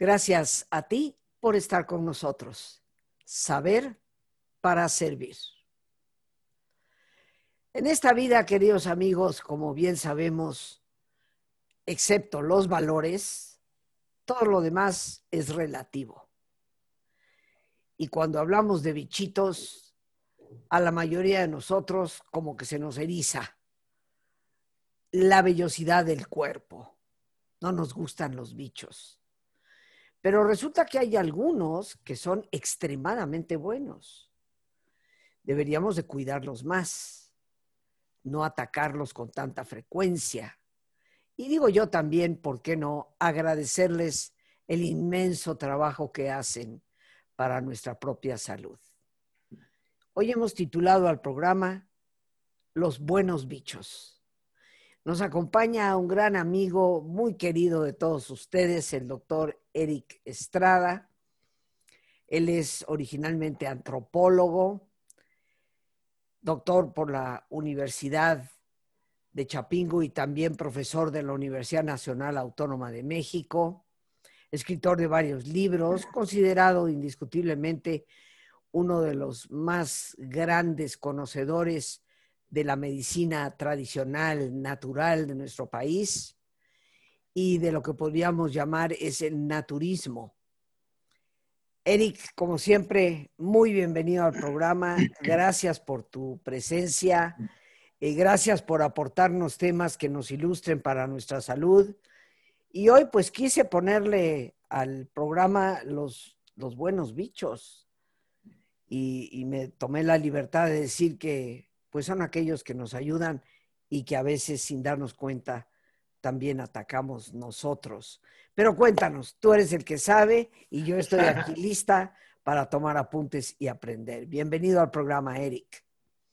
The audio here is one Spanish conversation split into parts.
Gracias a ti por estar con nosotros. Saber para servir. En esta vida, queridos amigos, como bien sabemos, excepto los valores, todo lo demás es relativo. Y cuando hablamos de bichitos, a la mayoría de nosotros como que se nos eriza la vellosidad del cuerpo. No nos gustan los bichos. Pero resulta que hay algunos que son extremadamente buenos. Deberíamos de cuidarlos más, no atacarlos con tanta frecuencia. Y digo yo también, ¿por qué no agradecerles el inmenso trabajo que hacen para nuestra propia salud? Hoy hemos titulado al programa Los buenos bichos. Nos acompaña un gran amigo muy querido de todos ustedes, el doctor Eric Estrada. Él es originalmente antropólogo, doctor por la Universidad de Chapingo y también profesor de la Universidad Nacional Autónoma de México, escritor de varios libros, considerado indiscutiblemente uno de los más grandes conocedores de la medicina tradicional, natural de nuestro país y de lo que podríamos llamar es el naturismo. Eric, como siempre, muy bienvenido al programa. Gracias por tu presencia. y gracias por aportarnos temas que nos ilustren para nuestra salud. Y hoy pues quise ponerle al programa los, los buenos bichos. Y, y me tomé la libertad de decir que pues son aquellos que nos ayudan y que a veces sin darnos cuenta también atacamos nosotros. Pero cuéntanos, tú eres el que sabe y yo estoy aquí lista para tomar apuntes y aprender. Bienvenido al programa, Eric.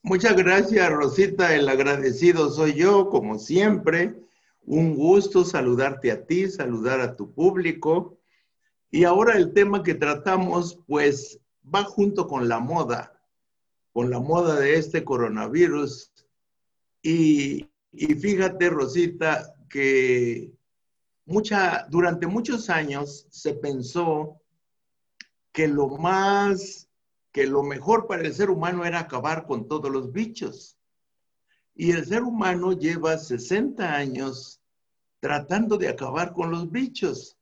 Muchas gracias, Rosita. El agradecido soy yo, como siempre. Un gusto saludarte a ti, saludar a tu público. Y ahora el tema que tratamos, pues, va junto con la moda con la moda de este coronavirus. Y, fíjate, Rosita, que mucha, durante muchos años se pensó que lo más, que lo mejor para el ser humano era acabar con todos los bichos. Y el ser humano lleva 60 años tratando de acabar con los bichos.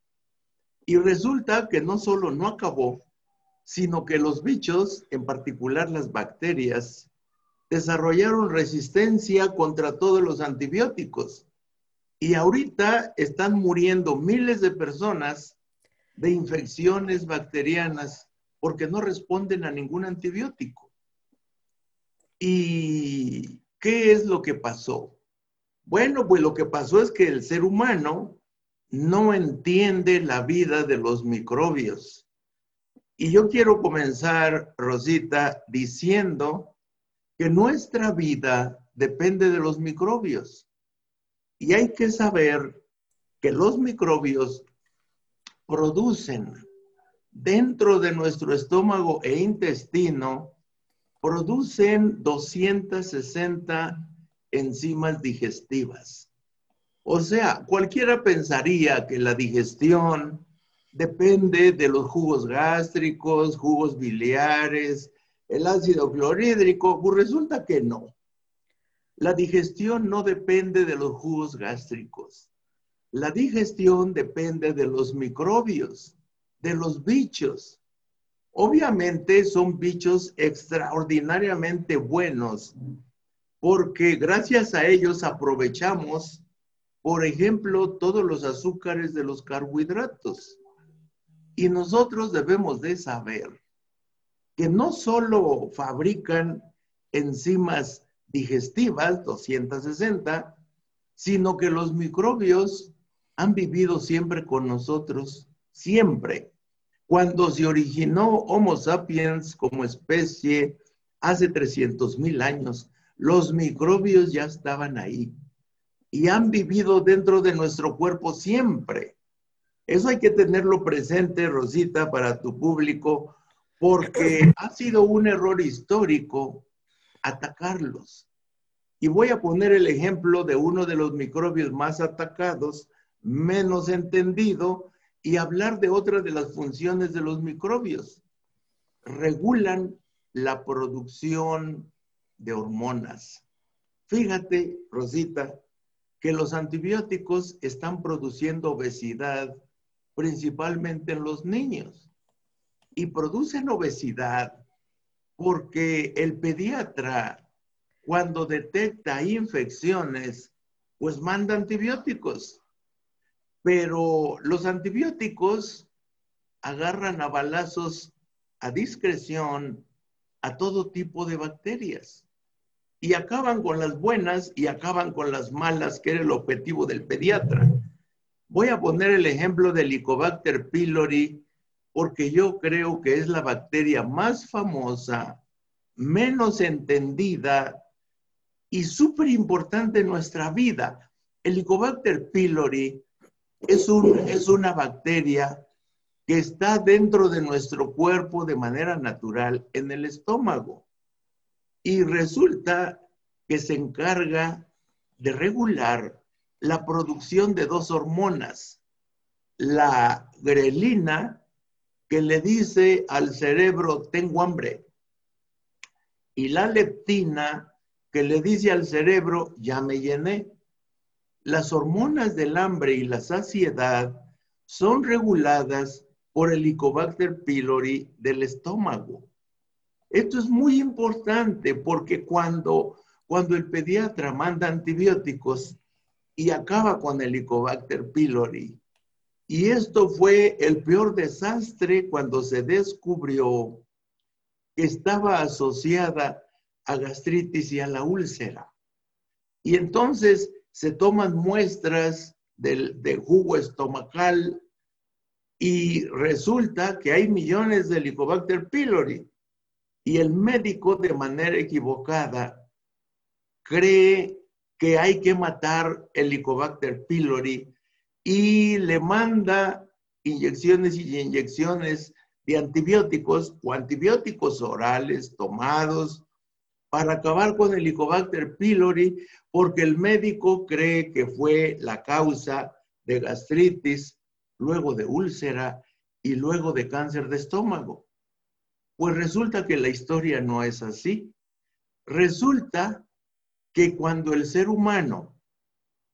Y resulta que no solo no acabó, sino que los bichos, en particular las bacterias, desarrollaron resistencia contra todos los antibióticos. Y ahorita están muriendo miles de personas de infecciones bacterianas porque no responden a ningún antibiótico. ¿Y qué es lo que pasó? Bueno, pues lo que pasó es que el ser humano no entiende la vida de los microbios y yo quiero comenzar, Rosita, diciendo que nuestra vida depende de los microbios. Y hay que saber que los microbios producen dentro de nuestro estómago e intestino, producen 260 enzimas digestivas. O sea, cualquiera pensaría que la digestión, depende de los jugos gástricos, jugos biliares, el ácido clorhídrico, pues resulta que no. La digestión no depende de los jugos gástricos. La digestión depende de los microbios, de los bichos. Obviamente son bichos extraordinariamente buenos porque gracias a ellos aprovechamos, por ejemplo, todos los azúcares de los carbohidratos. Y nosotros debemos de saber que no solo fabrican enzimas digestivas, 260, sino que los microbios han vivido siempre con nosotros, siempre. Cuando se originó Homo sapiens como especie hace 300 mil años, los microbios ya estaban ahí y han vivido dentro de nuestro cuerpo siempre. Eso hay que tenerlo presente, Rosita, para tu público, porque ha sido un error histórico atacarlos. Y voy a poner el ejemplo de uno de los microbios más atacados, menos entendido y hablar de otra de las funciones de los microbios. Regulan la producción de hormonas. Fíjate, Rosita, que los antibióticos están produciendo obesidad principalmente en los niños. Y producen obesidad porque el pediatra, cuando detecta infecciones, pues manda antibióticos. Pero los antibióticos agarran a balazos a discreción a todo tipo de bacterias y acaban con las buenas y acaban con las malas, que era el objetivo del pediatra. Voy a poner el ejemplo del Helicobacter pylori porque yo creo que es la bacteria más famosa, menos entendida y súper importante en nuestra vida. El Helicobacter pylori es, un, es una bacteria que está dentro de nuestro cuerpo de manera natural en el estómago. Y resulta que se encarga de regular la producción de dos hormonas, la grelina, que le dice al cerebro, tengo hambre, y la leptina, que le dice al cerebro, ya me llené. Las hormonas del hambre y la saciedad son reguladas por el Helicobacter pylori del estómago. Esto es muy importante porque cuando, cuando el pediatra manda antibióticos y acaba con el Helicobacter pylori, y esto fue el peor desastre cuando se descubrió que estaba asociada a gastritis y a la úlcera. Y entonces se toman muestras del, de jugo estomacal y resulta que hay millones de Helicobacter pylori y el médico de manera equivocada cree que hay que matar el Helicobacter pylori y le manda inyecciones y inyecciones de antibióticos o antibióticos orales tomados para acabar con el Helicobacter pylori porque el médico cree que fue la causa de gastritis, luego de úlcera y luego de cáncer de estómago. Pues resulta que la historia no es así. Resulta que cuando el ser humano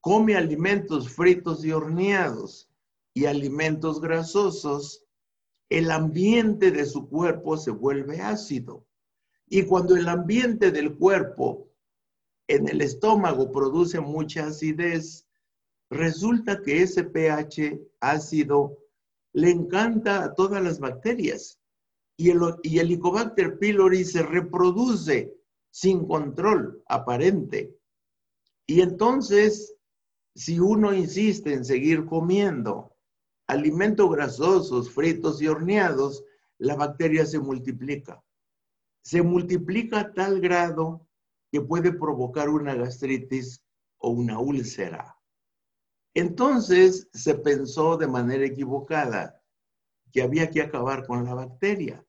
come alimentos fritos y horneados y alimentos grasosos, el ambiente de su cuerpo se vuelve ácido. Y cuando el ambiente del cuerpo en el estómago produce mucha acidez, resulta que ese pH ácido le encanta a todas las bacterias y el, y Helicobacter pylori se reproduce sin control aparente. Y entonces, si uno insiste en seguir comiendo alimentos grasosos, fritos y horneados, la bacteria se multiplica. Se multiplica a tal grado que puede provocar una gastritis o una úlcera. Entonces se pensó de manera equivocada que había que acabar con la bacteria.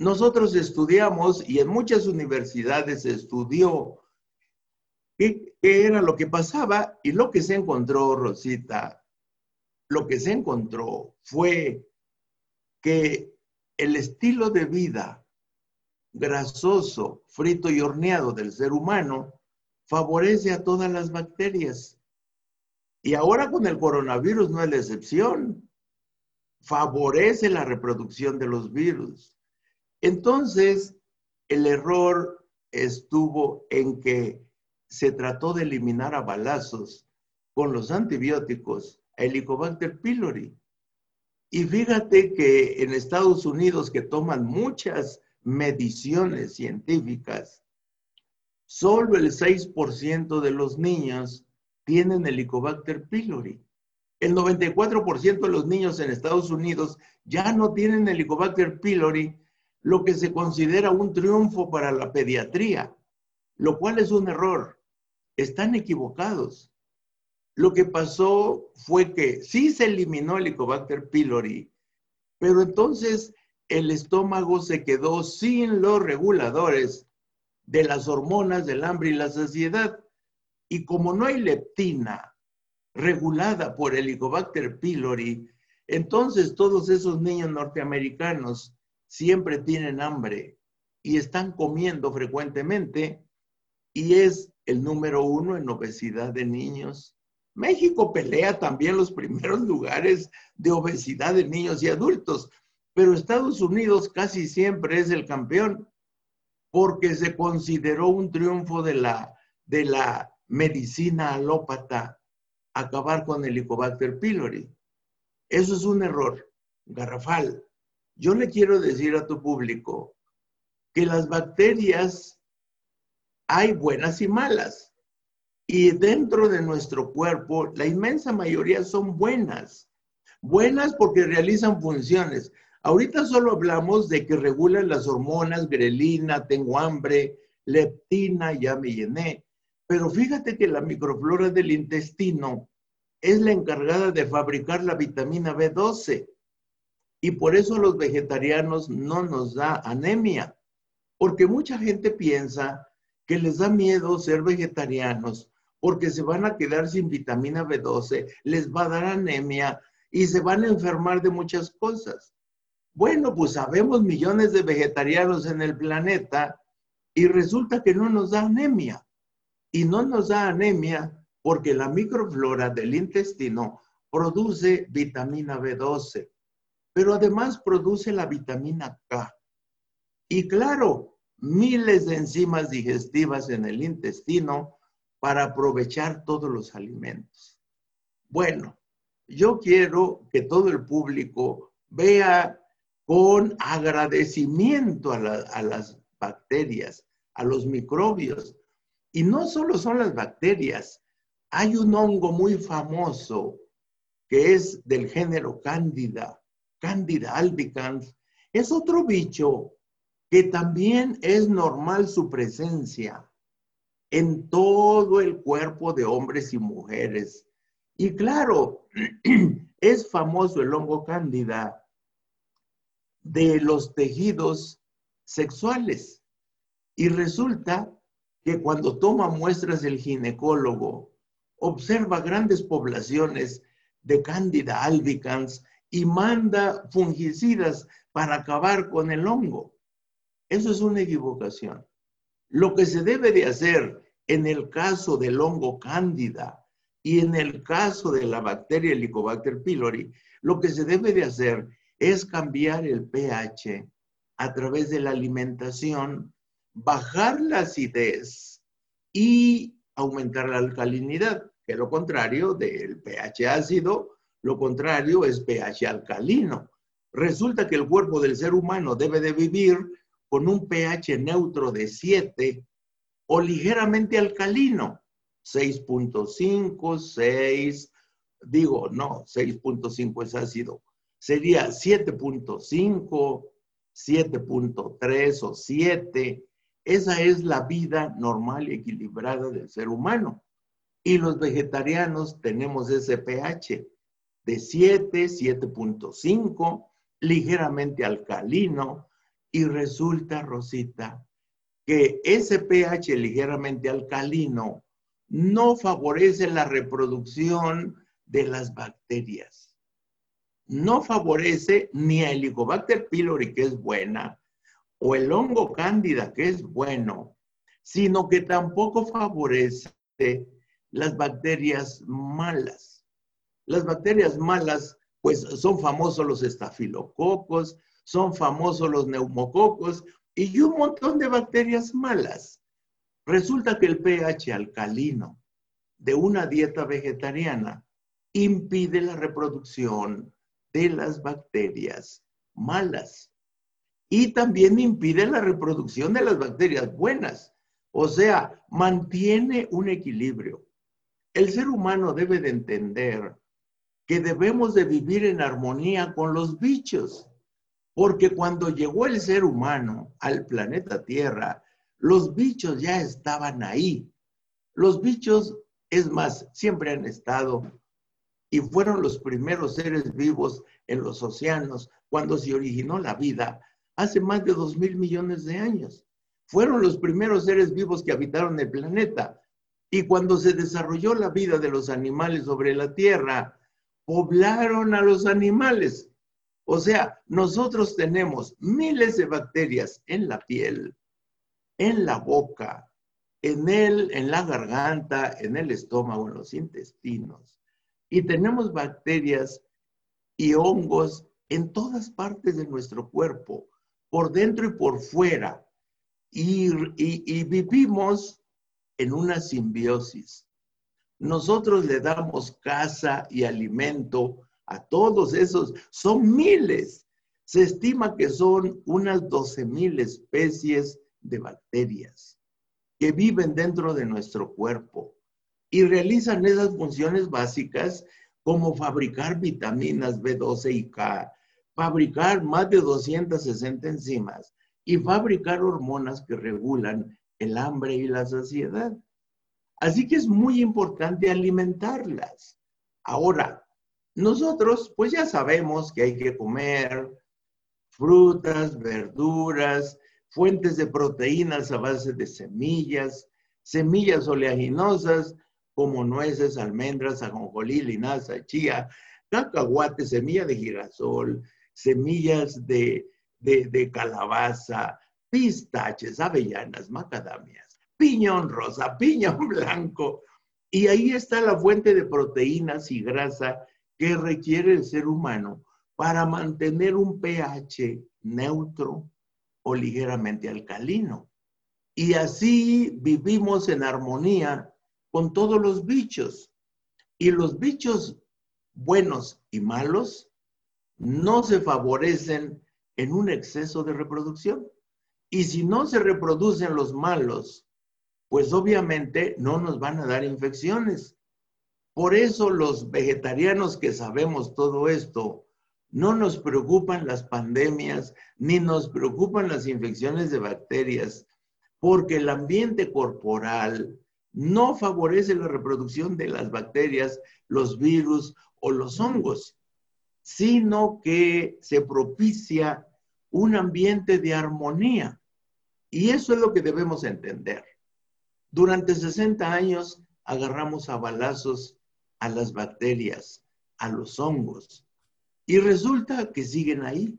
Nosotros estudiamos y en muchas universidades estudió qué, era lo que pasaba y lo que se encontró, Rosita, lo que se encontró fue que el estilo de vida grasoso, frito y horneado del ser humano favorece a todas las bacterias. Y ahora con el coronavirus no es la excepción favorece la reproducción de los virus. Entonces, el error estuvo en que se trató de eliminar a balazos con los antibióticos a Helicobacter pylori. Y fíjate que en Estados Unidos que toman muchas mediciones científicas, solo el 6% de los niños tienen Helicobacter pylori. El 94% de los niños en Estados Unidos ya no tienen Helicobacter pylori, lo que se considera un triunfo para la pediatría, lo cual es un error. Están equivocados. Lo que pasó fue que sí se eliminó el Helicobacter pylori, pero entonces el estómago se quedó sin los reguladores de las hormonas del hambre y la saciedad. Y como no hay leptina, regulada por el Helicobacter pylori, Entonces todos esos niños norteamericanos siempre tienen hambre y están comiendo frecuentemente y es el número uno en obesidad de niños. México pelea también los primeros lugares de obesidad de niños y adultos, pero Estados Unidos casi siempre es el campeón porque se consideró un triunfo de la, de la medicina alópata acabar con el Helicobacter pylori. Eso es un error garrafal. Yo le quiero decir a tu público que las bacterias hay buenas y malas. Y dentro de nuestro cuerpo, la inmensa mayoría son buenas. Buenas porque realizan funciones. Ahorita solo hablamos de que regulan las hormonas, grelina, tengo hambre, leptina, ya me llené. Pero fíjate que la microflora del intestino es la encargada de fabricar la vitamina B12. Y por eso los vegetarianos no nos da anemia. Porque mucha gente piensa que les da miedo ser vegetarianos porque se van a quedar sin vitamina B12, les va a dar anemia y se van a enfermar de muchas cosas. Bueno, pues sabemos millones de vegetarianos en el planeta y resulta que no nos da anemia. Y no nos da anemia porque la microflora del intestino produce vitamina B12, pero además produce la vitamina K. Y claro, miles de enzimas digestivas en el intestino para aprovechar todos los alimentos. Bueno, yo quiero que todo el público vea con agradecimiento a, las bacterias, a los microbios. Y no solo son las bacterias, hay un hongo muy famoso que es del género Cándida, Cándida albicans. Es otro bicho que también es normal su presencia en todo el cuerpo de hombres y mujeres. Y claro, es famoso el hongo cándida de los tejidos sexuales. Y resulta que cuando toma muestras el ginecólogo, observa grandes poblaciones de Cándida albicans y manda fungicidas para acabar con el hongo. Eso es una equivocación. Lo que se debe de hacer en el caso del hongo cándida y en el caso de la bacteria Helicobacter pylori, lo que se debe de hacer es cambiar el pH a través de la alimentación, bajar la acidez y aumentar la alcalinidad, que lo contrario del pH ácido, lo contrario es pH alcalino. Resulta que el cuerpo del ser humano debe de vivir con un pH neutro de 7 o ligeramente alcalino, 6.5, 6, digo, no, 6.5 es ácido, sería 7.5, 7.3 o 7. Esa es la vida normal y equilibrada del ser humano. Y los vegetarianos tenemos ese pH de 7, 7.5, ligeramente alcalino, y resulta, Rosita, que ese pH ligeramente alcalino no favorece la reproducción de las bacterias. No favorece ni a Helicobacter pylori, que es buena, o el hongo cándida, que es bueno, sino que tampoco favorece las bacterias malas. Las bacterias malas, pues son famosos los estafilococos, son famosos los neumococos y un montón de bacterias malas. Resulta que el pH alcalino de una dieta vegetariana impide la reproducción de las bacterias malas y también impide la reproducción de las bacterias buenas. O sea, mantiene un equilibrio. El ser humano debe de entender que debemos de vivir en armonía con los bichos. Porque cuando llegó el ser humano al planeta Tierra, los bichos ya estaban ahí. Los bichos, es más, siempre han estado y fueron los primeros seres vivos en los océanos cuando se originó la vida hace más de dos mil millones de años. Fueron los primeros seres vivos que habitaron el planeta. Y cuando se desarrolló la vida de los animales sobre la Tierra, poblaron a los animales. O sea, nosotros tenemos miles de bacterias en la piel, en la boca, en el, en la garganta, en el estómago, en los intestinos. Y tenemos bacterias y hongos en todas partes de nuestro cuerpo, por dentro y por fuera. Y, y, vivimos en una simbiosis. Nosotros le damos casa y alimento a todos esos, son miles. Se estima que son unas 12 mil especies de bacterias que viven dentro de nuestro cuerpo y realizan esas funciones básicas como fabricar vitaminas B12 y K, fabricar más de 260 enzimas y fabricar hormonas que regulan el hambre y la saciedad. Así que es muy importante alimentarlas. Ahora, nosotros pues ya sabemos que hay que comer frutas, verduras, fuentes de proteínas a base de semillas, semillas oleaginosas como nueces, almendras, ajonjolí, linaza, chía, cacahuate, semilla de girasol, semillas de, de, calabaza, pistaches, avellanas, macadamias, piñón rosa, piñón blanco. Y ahí está la fuente de proteínas y grasa que requiere el ser humano para mantener un pH neutro o ligeramente alcalino. Y así vivimos en armonía con todos los bichos. Y los bichos buenos y malos no se favorecen en un exceso de reproducción. Y si no se reproducen los malos, pues obviamente no nos van a dar infecciones. Por eso los vegetarianos que sabemos todo esto, no nos preocupan las pandemias ni nos preocupan las infecciones de bacterias, porque el ambiente corporal no favorece la reproducción de las bacterias, los virus o los hongos, sino que se propicia un ambiente de armonía. Y eso es lo que debemos entender. Durante 60 años agarramos a balazos a las bacterias, a los hongos, y resulta que siguen ahí.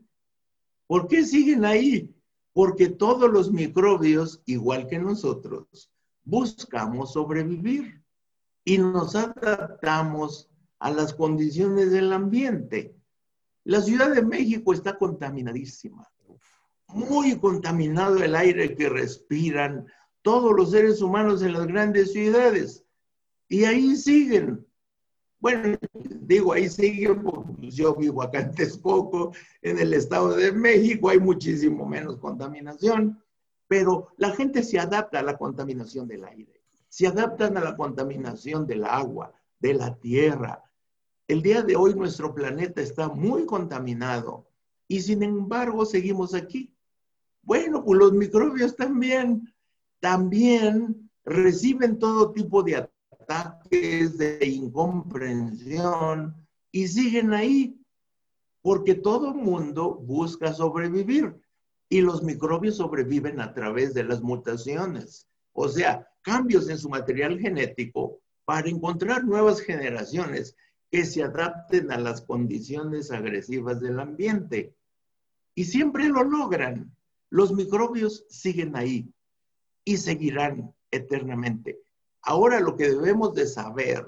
¿Por qué siguen ahí? Porque todos los microbios, igual que nosotros, buscamos sobrevivir y nos adaptamos a las condiciones del ambiente. La Ciudad de México está contaminadísima, muy contaminado el aire que respiran todos los seres humanos en las grandes ciudades. Y ahí siguen bueno, digo, ahí sigue, pues, yo vivo acá en Texcoco, en el Estado de México, hay muchísimo menos contaminación, pero la gente se adapta a la contaminación del aire, se adaptan a la contaminación del agua, de la tierra. El día de hoy nuestro planeta está muy contaminado y sin embargo seguimos aquí. Bueno, pues los microbios también, también reciben todo tipo de ataques de incomprensión y siguen ahí, porque todo mundo busca sobrevivir y los microbios sobreviven a través de las mutaciones, o sea, cambios en su material genético para encontrar nuevas generaciones que se adapten a las condiciones agresivas del ambiente. Y siempre lo logran. Los microbios siguen ahí y seguirán eternamente. Ahora lo que debemos de saber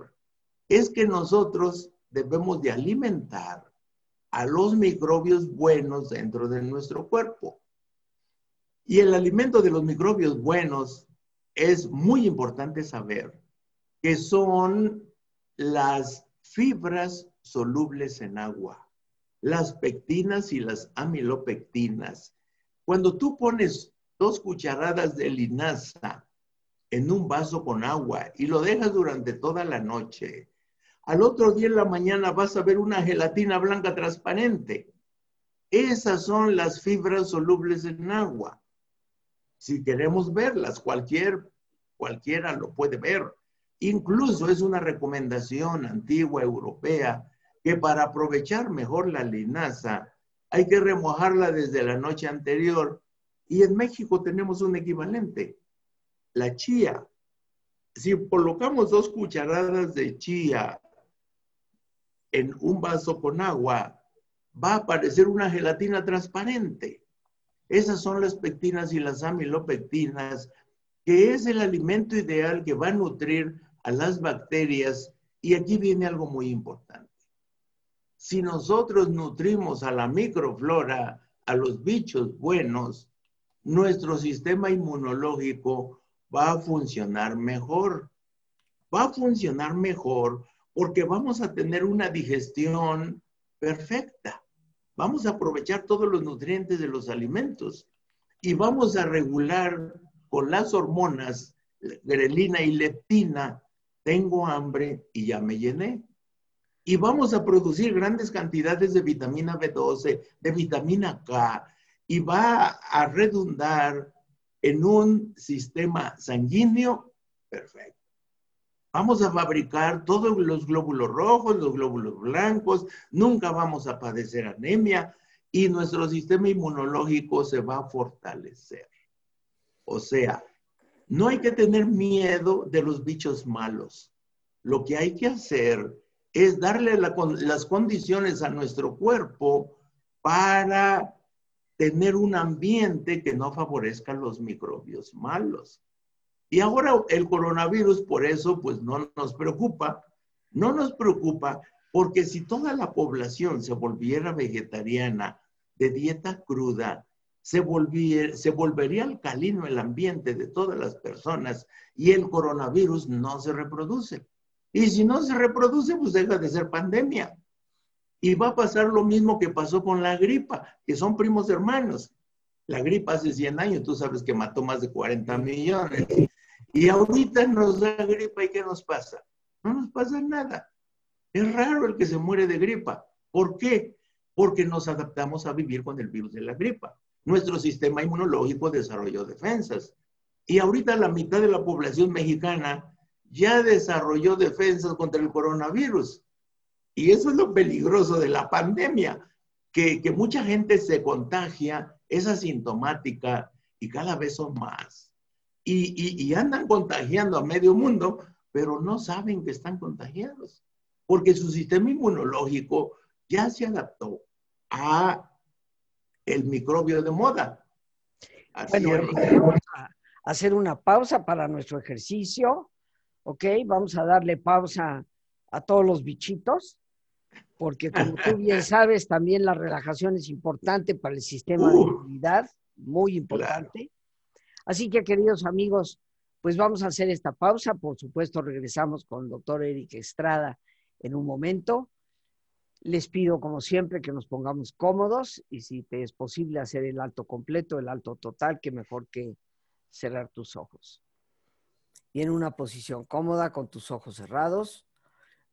es que nosotros debemos de alimentar a los microbios buenos dentro de nuestro cuerpo. Y el alimento de los microbios buenos es muy importante saber que son las fibras solubles en agua, las pectinas y las amilopectinas. Cuando tú pones dos cucharadas de linaza en un vaso con agua y lo dejas durante toda la noche, al otro día en la mañana vas a ver una gelatina blanca transparente. Esas son las fibras solubles en agua. Si queremos verlas, cualquier, cualquiera lo puede ver. Incluso es una recomendación antigua europea que para aprovechar mejor la linaza hay que remojarla desde la noche anterior y en México tenemos un equivalente la chía. Si colocamos dos cucharadas de chía en un vaso con agua, va a aparecer una gelatina transparente. Esas son las pectinas y las amilopectinas, que es el alimento ideal que va a nutrir a las bacterias. Y aquí viene algo muy importante. Si nosotros nutrimos a la microflora, a los bichos buenos, nuestro sistema inmunológico va a funcionar mejor. Va a funcionar mejor porque vamos a tener una digestión perfecta. Vamos a aprovechar todos los nutrientes de los alimentos y vamos a regular con las hormonas grelina y leptina, tengo hambre y ya me llené. Y vamos a producir grandes cantidades de vitamina B12, de vitamina K, y va a redundar en un sistema sanguíneo perfecto. Vamos a fabricar todos los glóbulos rojos, los glóbulos blancos, nunca vamos a padecer anemia y nuestro sistema inmunológico se va a fortalecer. O sea, no hay que tener miedo de los bichos malos. Lo que hay que hacer es darle las condiciones a nuestro cuerpo para tener un ambiente que no favorezca los microbios malos. Y ahora el coronavirus, por eso, pues no nos preocupa. No nos preocupa porque si toda la población se volviera vegetariana, de dieta cruda, se, se volvería alcalino el ambiente de todas las personas y el coronavirus no se reproduce. Y si no se reproduce, pues deja de ser pandemia. Y va a pasar lo mismo que pasó con la gripa, que son primos hermanos. La gripa hace 100 años, tú sabes que mató más de 40 millones. Y ahorita nos da gripa y ¿qué nos pasa? No nos pasa nada. Es raro el que se muere de gripa. ¿Por qué? Porque nos adaptamos a vivir con el virus de la gripa. Nuestro sistema inmunológico desarrolló defensas. Y ahorita la mitad de la población mexicana ya desarrolló defensas contra el coronavirus. Y eso es lo peligroso de la pandemia, que, mucha gente se contagia, es asintomática y cada vez son más. Y, y, andan contagiando a medio mundo, pero no saben que están contagiados, porque su sistema inmunológico ya se adaptó a el microbio de moda. bueno, vamos a hacer una pausa para nuestro ejercicio, ¿ok? Vamos a darle pausa a todos los bichitos porque como tú bien sabes, también la relajación es importante para el sistema de inmunidad, muy importante. Así que, queridos amigos, pues vamos a hacer esta pausa. Por supuesto, regresamos con el doctor Eric Estrada en un momento. Les pido, como siempre, que nos pongamos cómodos y si te es posible hacer el alto completo, el alto total, que mejor que cerrar tus ojos. Y en una posición cómoda, con tus ojos cerrados,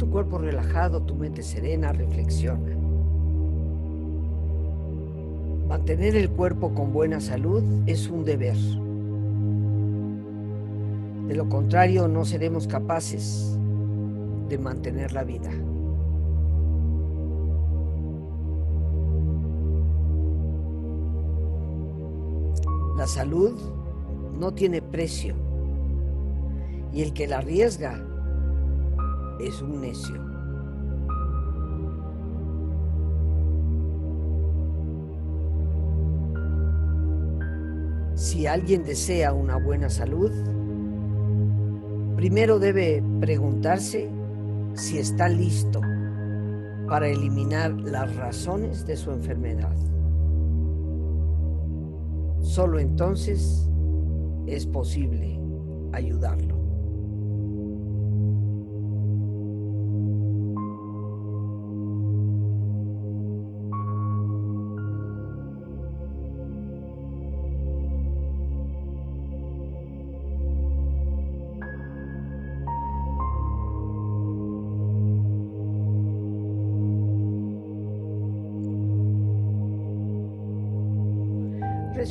Tu cuerpo relajado, tu mente serena, reflexiona. Mantener el cuerpo con buena salud es un deber. De lo contrario, no seremos capaces de mantener la vida. La salud no tiene precio y el que la arriesga es un necio. Si alguien desea una buena salud, primero debe preguntarse si está listo para eliminar las razones de su enfermedad. Solo entonces es posible ayudarlo.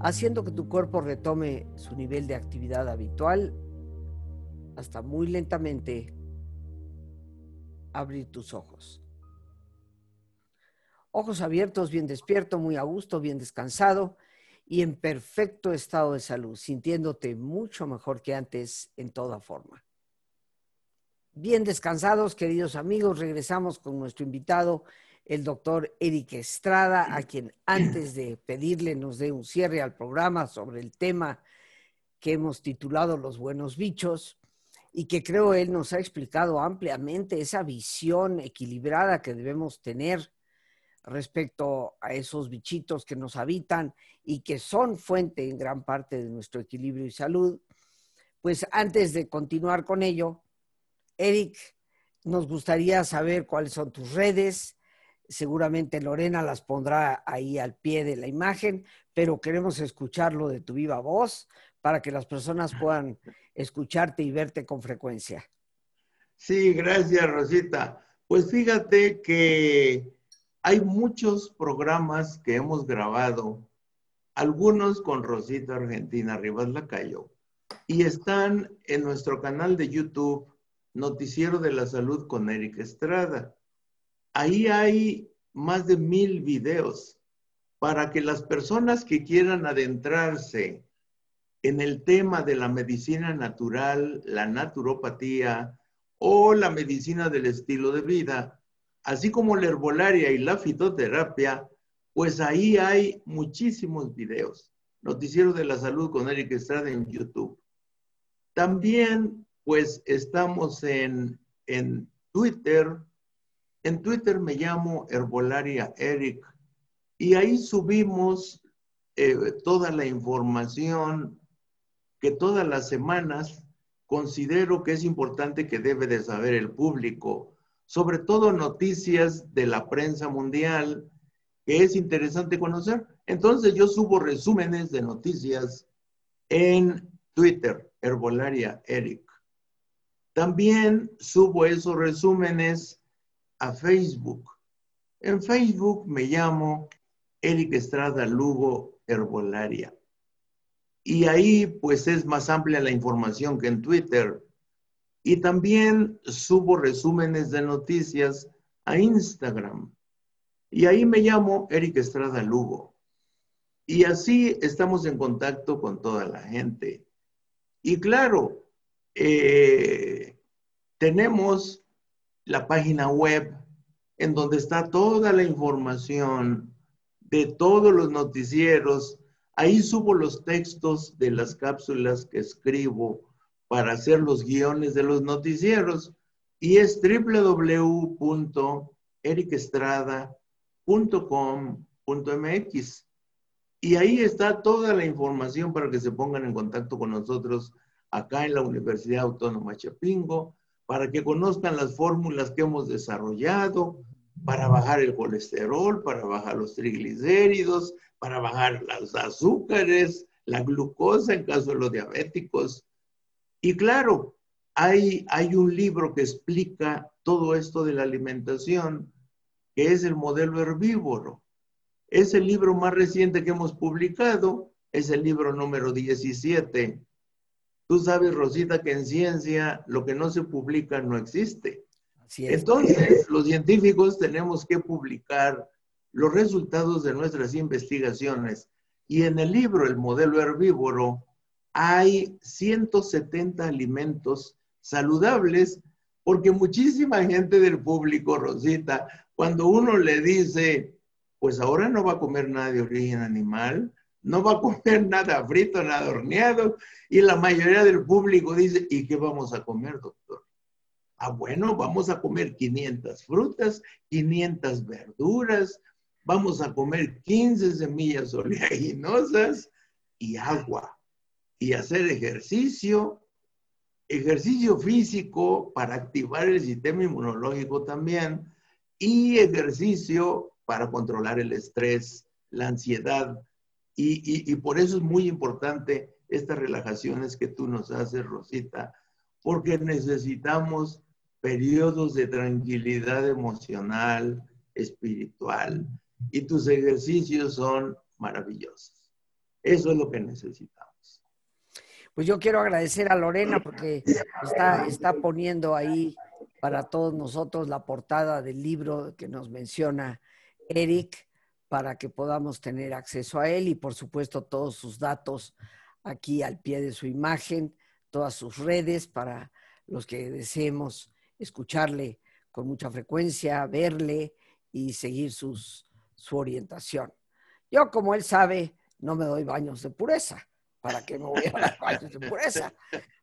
Haciendo que tu cuerpo retome su nivel de actividad habitual hasta muy lentamente abrir tus ojos. Ojos abiertos, bien despierto, muy a gusto, bien descansado y en perfecto estado de salud, sintiéndote mucho mejor que antes en toda forma. Bien descansados, queridos amigos, regresamos con nuestro invitado el doctor Eric Estrada, a quien antes de pedirle nos dé un cierre al programa sobre el tema que hemos titulado Los buenos bichos y que creo él nos ha explicado ampliamente esa visión equilibrada que debemos tener respecto a esos bichitos que nos habitan y que son fuente en gran parte de nuestro equilibrio y salud. Pues antes de continuar con ello, Eric, nos gustaría saber cuáles son tus redes, seguramente Lorena las pondrá ahí al pie de la imagen, pero queremos escucharlo de tu viva voz para que las personas puedan escucharte y verte con frecuencia. Sí, gracias Rosita. Pues fíjate que hay muchos programas que hemos grabado, algunos con Rosita Argentina Rivas Lacayo, y están en nuestro canal de YouTube, Noticiero de la Salud con Eric Estrada. Ahí hay más de mil videos para que las personas que quieran adentrarse en el tema de la medicina natural, la naturopatía o la medicina del estilo de vida, así como la herbolaria y la fitoterapia, pues ahí hay muchísimos videos. Noticiero de la Salud con Eric Estrada en YouTube. También, pues estamos en, en Twitter, en Twitter me llamo Herbolaria Eric y ahí subimos eh, toda la información que todas las semanas considero que es importante que debe de saber el público, sobre todo noticias de la prensa mundial que es interesante conocer. Entonces yo subo resúmenes de noticias en Twitter, Herbolaria Eric. También subo esos resúmenes a Facebook. En Facebook me llamo Eric Estrada Lugo Herbolaria. Y ahí pues es más amplia la información que en Twitter. Y también subo resúmenes de noticias a Instagram. Y ahí me llamo Eric Estrada Lugo. Y así estamos en contacto con toda la gente. Y claro, eh, tenemos la página web en donde está toda la información de todos los noticieros. Ahí subo los textos de las cápsulas que escribo para hacer los guiones de los noticieros y es www.ericestrada.com.mx. Y ahí está toda la información para que se pongan en contacto con nosotros acá en la Universidad Autónoma Chapingo para que conozcan las fórmulas que hemos desarrollado para bajar el colesterol, para bajar los triglicéridos, para bajar los azúcares, la glucosa en caso de los diabéticos. Y claro, hay, hay un libro que explica todo esto de la alimentación, que es el modelo herbívoro. Es el libro más reciente que hemos publicado, es el libro número 17 Tú sabes, Rosita, que en ciencia lo que no se publica no existe. Entonces, los científicos tenemos que publicar los resultados de nuestras investigaciones. Y en el libro El modelo herbívoro hay 170 alimentos saludables porque muchísima gente del público, Rosita, cuando uno le dice, pues ahora no va a comer nada de origen animal, no va a comer nada frito, nada horneado, y la mayoría del público dice, ¿y qué vamos a comer, doctor? Ah, bueno, vamos a comer 500 frutas, 500 verduras, vamos a comer 15 semillas oleaginosas y agua, y hacer ejercicio, ejercicio físico para activar el sistema inmunológico también, y ejercicio para controlar el estrés, la ansiedad, y, por eso es muy importante estas relajaciones que tú nos haces, Rosita, porque necesitamos periodos de tranquilidad emocional, espiritual, y tus ejercicios son maravillosos. Eso es lo que necesitamos. Pues yo quiero agradecer a Lorena porque está, está poniendo ahí para todos nosotros la portada del libro que nos menciona Eric para que podamos tener acceso a él y por supuesto todos sus datos aquí al pie de su imagen, todas sus redes para los que deseemos escucharle con mucha frecuencia, verle y seguir sus, su orientación. Yo, como él sabe, no me doy baños de pureza. ¿Para qué me voy a dar baños de pureza?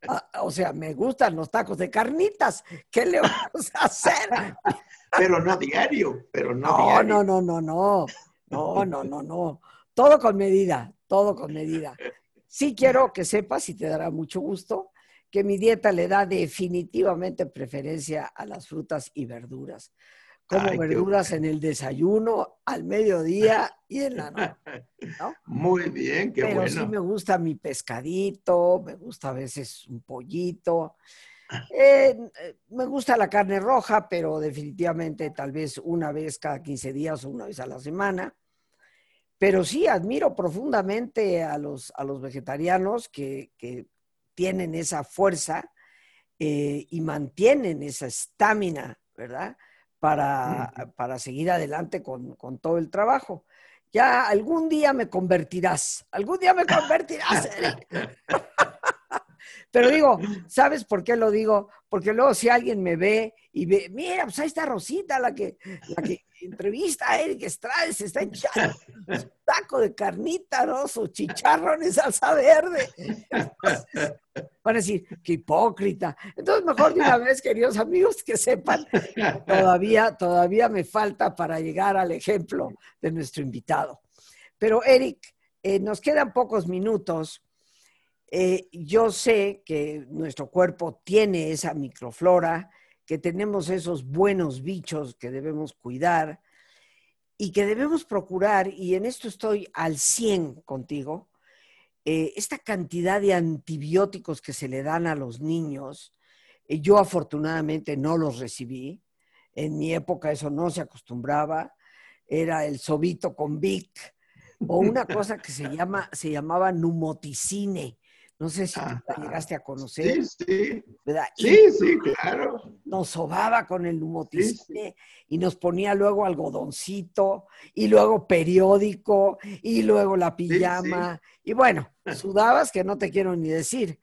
Ah, o sea, me gustan los tacos de carnitas. ¿Qué le vamos a hacer? Pero no diario, pero no, no diario. No, no, no, no. No, no, no, no. Todo con medida, todo con medida. Sí quiero que sepas, y te dará mucho gusto, que mi dieta le da definitivamente preferencia a las frutas y verduras. Como verduras en el desayuno, al mediodía y en la noche. Muy bien, qué bueno. Pero sí me gusta mi pescadito, me gusta a veces un pollito. Eh, me gusta la carne roja, pero definitivamente tal vez una vez cada 15 días o una vez a la semana. Pero sí admiro profundamente a los, a los vegetarianos que, tienen esa fuerza eh, y mantienen esa estamina, ¿verdad? Para, para, seguir adelante con, con todo el trabajo. Ya algún día me convertirás, algún día me convertirás, Pero digo, ¿sabes por qué lo digo? Porque luego si alguien me ve y ve, mira, pues ahí está Rosita, la que, la que entrevista a Eric Estrada, se está echando su taco de carnita, ¿no? Su chicharrón en salsa verde. Van a decir, qué hipócrita. Entonces, mejor de una vez, queridos amigos, que sepan, todavía, todavía me falta para llegar al ejemplo de nuestro invitado. Pero, Eric, eh, nos quedan pocos minutos eh, yo sé que nuestro cuerpo tiene esa microflora, que tenemos esos buenos bichos que debemos cuidar y que debemos procurar, y en esto estoy al 100 contigo, eh, esta cantidad de antibióticos que se le dan a los niños, eh, yo afortunadamente no los recibí, en mi época eso no se acostumbraba, era el sobito con Vic, o una cosa que se, llama, se llamaba numoticine, no sé si llegaste a conocer. Sí, sí. Sí, sí, claro. Nos sobaba con el humoticine y nos ponía luego algodoncito y luego periódico y luego la pijama. Y bueno, sudabas que no te quiero ni decir.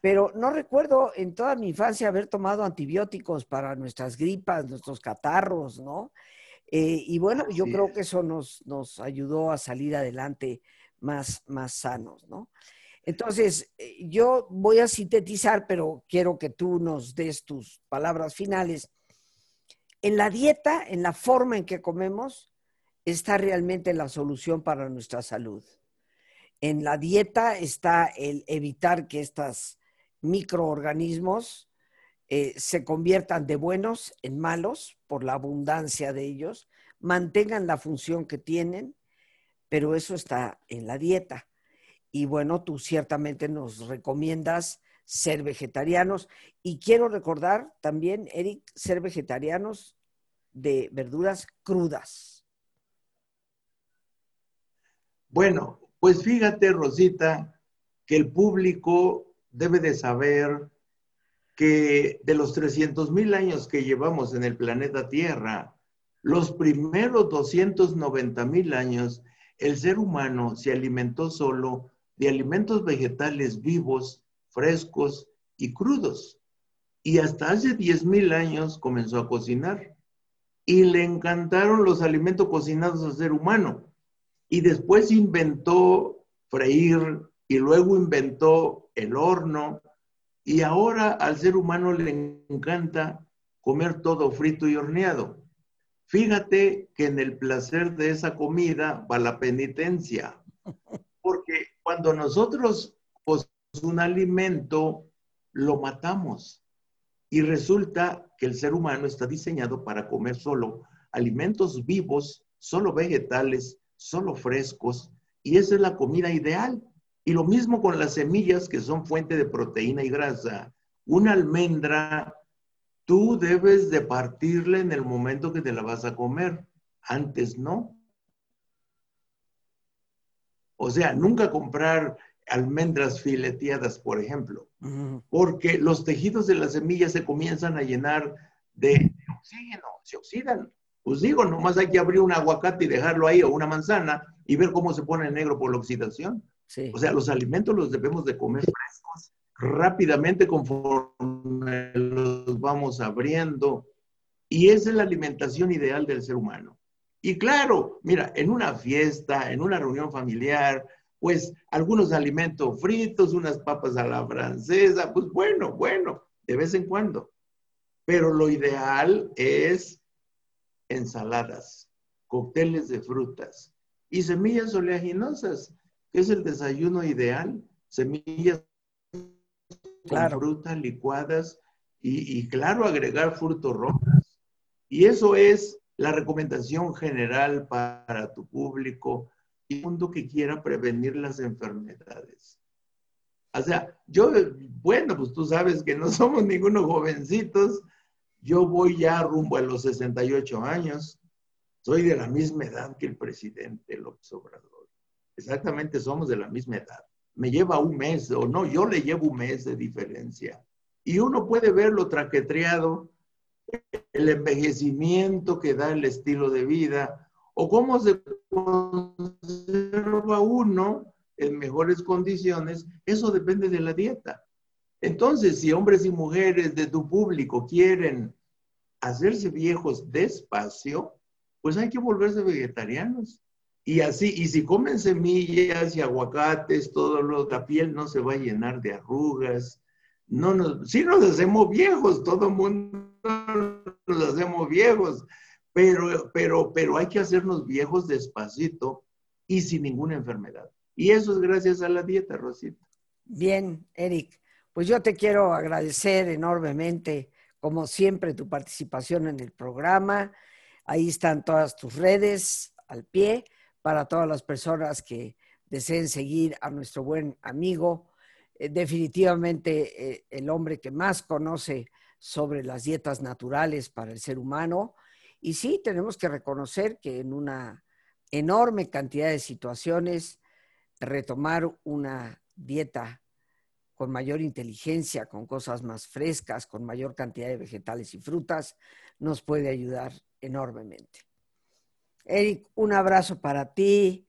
Pero no recuerdo en toda mi infancia haber tomado antibióticos para nuestras gripas, nuestros catarros, ¿no? Eh, y bueno, yo creo que eso nos, nos ayudó a salir adelante más, más sanos, ¿no? Entonces, eh, yo voy a sintetizar, pero quiero que tú nos des tus palabras finales. En la dieta, en la forma en que comemos, está realmente la solución para nuestra salud. En la dieta está el evitar que estos microorganismos eh, se conviertan de buenos en malos por la abundancia de ellos, mantengan la función que tienen, pero eso está en la dieta. Y bueno, tú ciertamente nos recomiendas ser vegetarianos. Y quiero recordar también, Eric, ser vegetarianos de verduras crudas. Bueno, pues fíjate, Rosita, que el público debe de saber que de los 300 mil años que llevamos en el planeta Tierra, Los primeros 290 mil años, el ser humano se alimentó solo de alimentos vegetales vivos, frescos y crudos. Y hasta hace 10 mil años comenzó a cocinar. Y le encantaron los alimentos cocinados al ser humano. Y después inventó freír y luego inventó el horno. Y ahora al ser humano le encanta comer todo frito y horneado. Fíjate que en el placer de esa comida va la penitencia. Cuando nosotros un alimento, lo matamos. Y resulta que el ser humano está diseñado para comer solo alimentos vivos, solo vegetales, solo frescos. Y esa es la comida ideal. Y lo mismo con las semillas que son fuente de proteína y grasa. Una almendra tú debes de partirla en el momento que te la vas a comer. Antes no. O sea, nunca comprar almendras fileteadas, por ejemplo, porque los tejidos de las semillas se comienzan a llenar de, oxígeno, se oxidan. Pues digo, nomás hay que abrir un aguacate y dejarlo ahí o una manzana y ver cómo se pone negro por la oxidación. O sea, los alimentos los debemos de comer frescos rápidamente conforme los vamos abriendo. Y esa es la alimentación ideal del ser humano. Y claro, mira, en una fiesta, en una reunión familiar, pues algunos alimentos fritos, unas papas a la francesa, pues bueno, bueno, de vez en cuando. Pero lo ideal es ensaladas, cócteles de frutas y semillas oleaginosas, que es el desayuno ideal, semillas claro. frutas licuadas y, claro, agregar frutos rojos. Y eso es la recomendación general para tu público y mundo que quiera prevenir las enfermedades. O sea, yo, bueno, pues tú sabes que no somos ningunos jovencitos. Yo voy ya rumbo a los 68 años. Soy de la misma edad que el presidente López Obrador. Exactamente, somos de la misma edad me lleva un mes, o no, yo le llevo un mes de diferencia. Y uno puede ver lo traquetreado, el envejecimiento que da el estilo de vida, o cómo se conserva uno en mejores condiciones, eso depende de la dieta. Entonces, si hombres y mujeres de tu público quieren hacerse viejos despacio, pues hay que volverse vegetarianos. Y así, y si comen semillas y aguacates, todo lo, la piel no se va a llenar de arrugas. No nos, sí nos hacemos viejos, todo el mundo nos hacemos viejos, pero, pero, pero hay que hacernos viejos despacito y sin ninguna enfermedad. Y eso es gracias a la dieta, Rosita. Bien, Eric, pues yo te quiero agradecer enormemente, como siempre, tu participación en el programa. Ahí están todas tus redes al pie para todas las personas que deseen seguir a nuestro buen amigo. Eh, definitivamente eh, el hombre que más conoce sobre las dietas naturales para el ser humano. Y sí, tenemos que reconocer que en una enorme cantidad de situaciones, retomar una dieta con mayor inteligencia, con cosas más frescas, con mayor cantidad de vegetales y frutas, nos puede ayudar enormemente. Eric, un abrazo para ti,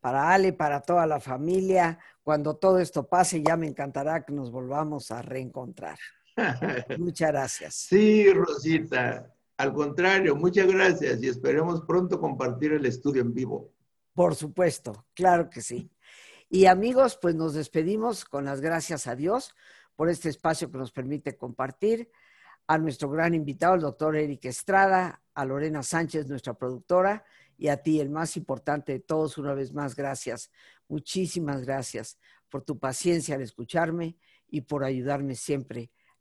para Ale, para toda la familia. Cuando todo esto pase, ya me encantará que nos volvamos a reencontrar. Muchas gracias. Sí, Rosita. Al contrario, muchas gracias y esperemos pronto compartir el estudio en vivo. Por supuesto, claro que sí. Y amigos, pues nos despedimos con las gracias a Dios por este espacio que nos permite compartir, a nuestro gran invitado, el doctor Eric Estrada, a Lorena Sánchez, nuestra productora, y a ti, el más importante de todos, una vez más, gracias. Muchísimas gracias por tu paciencia al escucharme y por ayudarme siempre